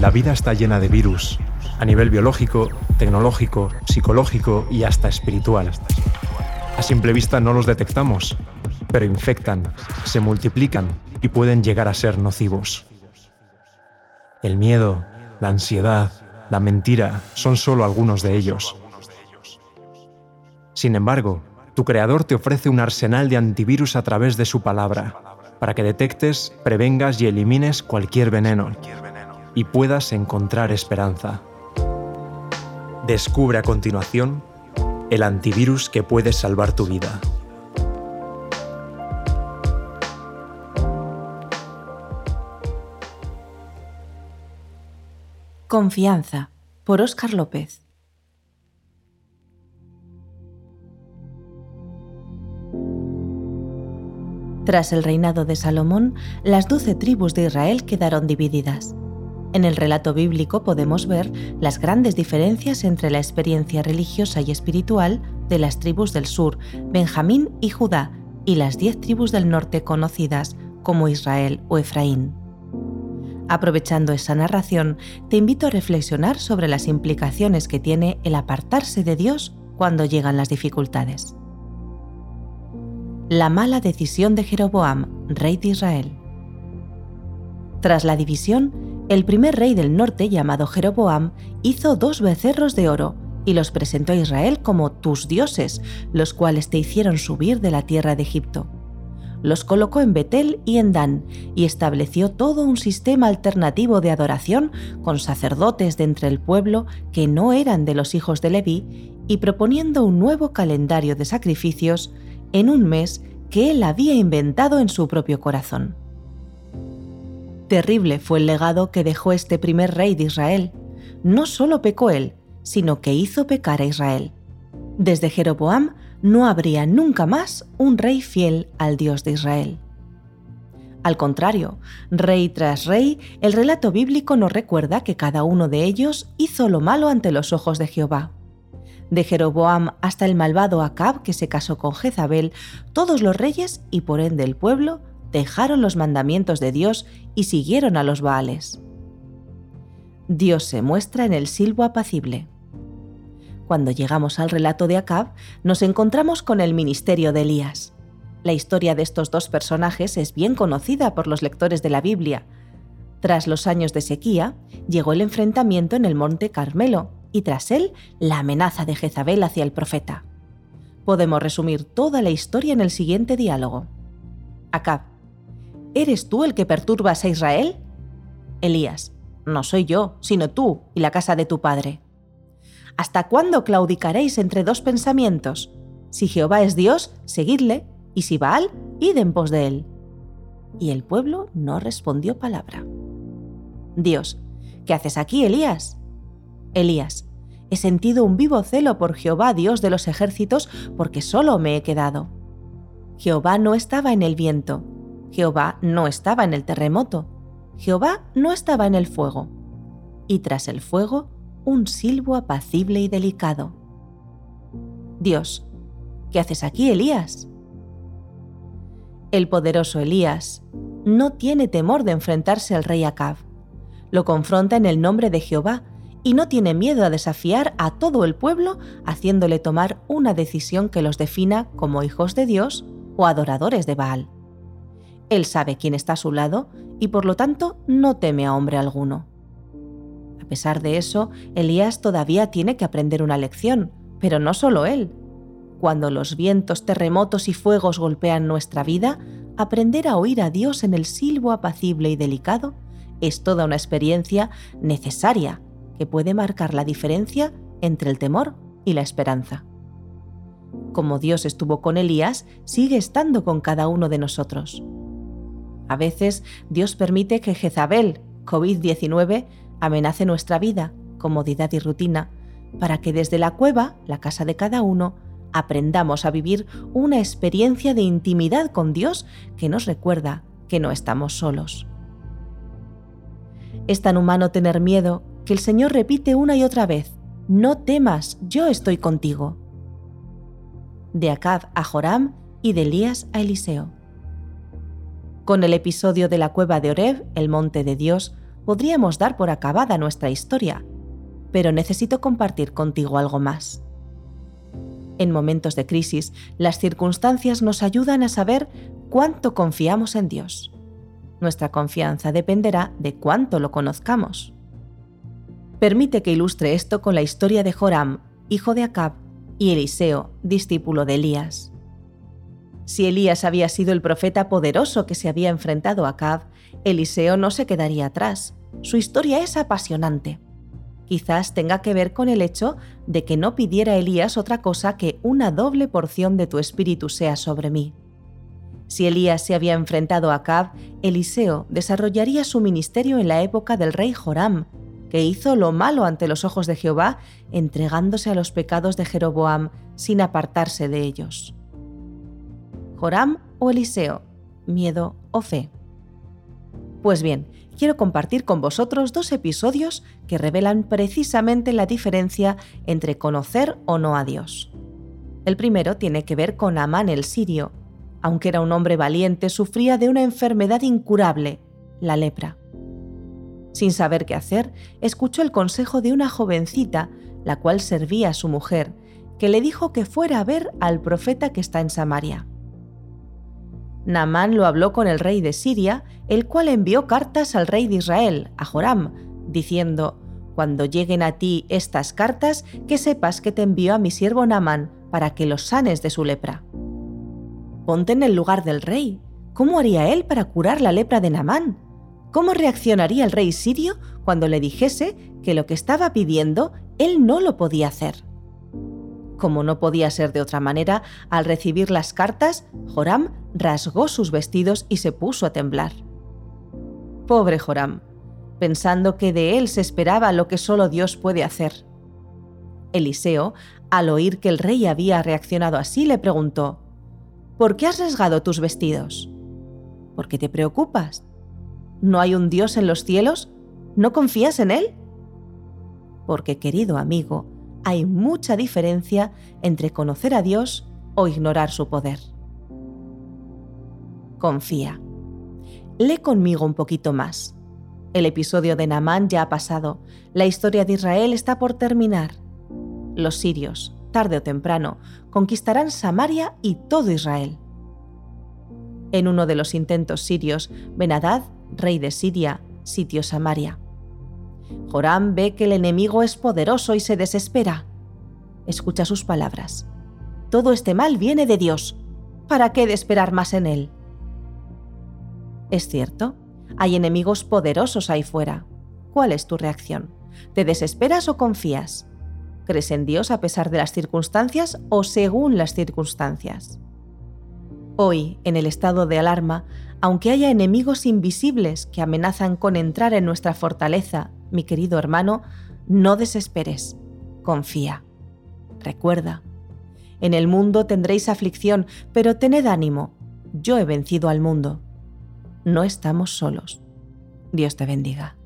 La vida está llena de virus, a nivel biológico, tecnológico, psicológico y hasta espiritual. A simple vista no los detectamos, pero infectan, se multiplican y pueden llegar a ser nocivos. El miedo, la ansiedad, la mentira son solo algunos de ellos. Sin embargo, tu creador te ofrece un arsenal de antivirus a través de su palabra, para que detectes, prevengas y elimines cualquier veneno y puedas encontrar esperanza. Descubre a continuación el antivirus que puede salvar tu vida. Confianza por Óscar López. Tras el reinado de Salomón, las doce tribus de Israel quedaron divididas. En el relato bíblico podemos ver las grandes diferencias entre la experiencia religiosa y espiritual de las tribus del sur, Benjamín y Judá, y las diez tribus del norte conocidas como Israel o Efraín. Aprovechando esa narración, te invito a reflexionar sobre las implicaciones que tiene el apartarse de Dios cuando llegan las dificultades. La mala decisión de Jeroboam, rey de Israel. Tras la división, el primer rey del norte, llamado Jeroboam, hizo dos becerros de oro y los presentó a Israel como tus dioses, los cuales te hicieron subir de la tierra de Egipto los colocó en Betel y en Dan y estableció todo un sistema alternativo de adoración con sacerdotes de entre el pueblo que no eran de los hijos de Leví y proponiendo un nuevo calendario de sacrificios en un mes que él había inventado en su propio corazón. Terrible fue el legado que dejó este primer rey de Israel. No solo pecó él, sino que hizo pecar a Israel. Desde Jeroboam no habría nunca más un rey fiel al Dios de Israel. Al contrario, rey tras rey, el relato bíblico nos recuerda que cada uno de ellos hizo lo malo ante los ojos de Jehová. De Jeroboam hasta el malvado Acab que se casó con Jezabel, todos los reyes y por ende el pueblo dejaron los mandamientos de Dios y siguieron a los Baales. Dios se muestra en el silbo apacible. Cuando llegamos al relato de Acab, nos encontramos con el ministerio de Elías. La historia de estos dos personajes es bien conocida por los lectores de la Biblia. Tras los años de sequía, llegó el enfrentamiento en el monte Carmelo y tras él la amenaza de Jezabel hacia el profeta. Podemos resumir toda la historia en el siguiente diálogo. Acab, ¿eres tú el que perturbas a Israel? Elías, no soy yo, sino tú y la casa de tu padre. ¿Hasta cuándo claudicaréis entre dos pensamientos? Si Jehová es Dios, seguidle, y si Baal, id en pos de él. Y el pueblo no respondió palabra. Dios, ¿qué haces aquí, Elías? Elías, he sentido un vivo celo por Jehová, Dios de los ejércitos, porque solo me he quedado. Jehová no estaba en el viento, Jehová no estaba en el terremoto, Jehová no estaba en el fuego. Y tras el fuego un silbo apacible y delicado. Dios, ¿qué haces aquí, Elías? El poderoso Elías no tiene temor de enfrentarse al rey Acab. Lo confronta en el nombre de Jehová y no tiene miedo a desafiar a todo el pueblo haciéndole tomar una decisión que los defina como hijos de Dios o adoradores de Baal. Él sabe quién está a su lado y por lo tanto no teme a hombre alguno. A pesar de eso, Elías todavía tiene que aprender una lección, pero no solo él. Cuando los vientos, terremotos y fuegos golpean nuestra vida, aprender a oír a Dios en el silbo apacible y delicado es toda una experiencia necesaria que puede marcar la diferencia entre el temor y la esperanza. Como Dios estuvo con Elías, sigue estando con cada uno de nosotros. A veces Dios permite que Jezabel, COVID-19, amenace nuestra vida, comodidad y rutina, para que desde la cueva, la casa de cada uno, aprendamos a vivir una experiencia de intimidad con Dios que nos recuerda que no estamos solos. Es tan humano tener miedo que el Señor repite una y otra vez, no temas, yo estoy contigo. De Acab a Joram y de Elías a Eliseo. Con el episodio de la cueva de Oreb, el monte de Dios, podríamos dar por acabada nuestra historia, pero necesito compartir contigo algo más. En momentos de crisis, las circunstancias nos ayudan a saber cuánto confiamos en Dios. Nuestra confianza dependerá de cuánto lo conozcamos. Permite que ilustre esto con la historia de Joram, hijo de Acab, y Eliseo, discípulo de Elías. Si Elías había sido el profeta poderoso que se había enfrentado a Acab, Eliseo no se quedaría atrás. Su historia es apasionante. Quizás tenga que ver con el hecho de que no pidiera Elías otra cosa que una doble porción de tu espíritu sea sobre mí. Si Elías se había enfrentado a Acab, Eliseo desarrollaría su ministerio en la época del rey Joram, que hizo lo malo ante los ojos de Jehová, entregándose a los pecados de Jeroboam sin apartarse de ellos. Joram o Eliseo, miedo o fe. Pues bien, quiero compartir con vosotros dos episodios que revelan precisamente la diferencia entre conocer o no a Dios. El primero tiene que ver con Amán el sirio. Aunque era un hombre valiente, sufría de una enfermedad incurable, la lepra. Sin saber qué hacer, escuchó el consejo de una jovencita, la cual servía a su mujer, que le dijo que fuera a ver al profeta que está en Samaria. Naamán lo habló con el rey de Siria, el cual envió cartas al rey de Israel, a Joram, diciendo, Cuando lleguen a ti estas cartas, que sepas que te envió a mi siervo Naamán para que los sanes de su lepra. Ponte en el lugar del rey. ¿Cómo haría él para curar la lepra de Naamán? ¿Cómo reaccionaría el rey sirio cuando le dijese que lo que estaba pidiendo él no lo podía hacer? Como no podía ser de otra manera, al recibir las cartas, Joram rasgó sus vestidos y se puso a temblar. Pobre Joram, pensando que de él se esperaba lo que solo Dios puede hacer. Eliseo, al oír que el rey había reaccionado así, le preguntó, ¿Por qué has rasgado tus vestidos? ¿Por qué te preocupas? ¿No hay un Dios en los cielos? ¿No confías en Él? Porque, querido amigo, hay mucha diferencia entre conocer a Dios o ignorar su poder. Confía. Lee conmigo un poquito más. El episodio de Naamán ya ha pasado. La historia de Israel está por terminar. Los sirios, tarde o temprano, conquistarán Samaria y todo Israel. En uno de los intentos sirios, Benadad, rey de Siria, sitió Samaria. Joram ve que el enemigo es poderoso y se desespera. Escucha sus palabras. Todo este mal viene de Dios. ¿Para qué de esperar más en él? Es cierto, hay enemigos poderosos ahí fuera. ¿Cuál es tu reacción? ¿Te desesperas o confías? ¿Crees en Dios a pesar de las circunstancias o según las circunstancias? Hoy, en el estado de alarma, aunque haya enemigos invisibles que amenazan con entrar en nuestra fortaleza, mi querido hermano, no desesperes, confía. Recuerda, en el mundo tendréis aflicción, pero tened ánimo, yo he vencido al mundo. No estamos solos. Dios te bendiga.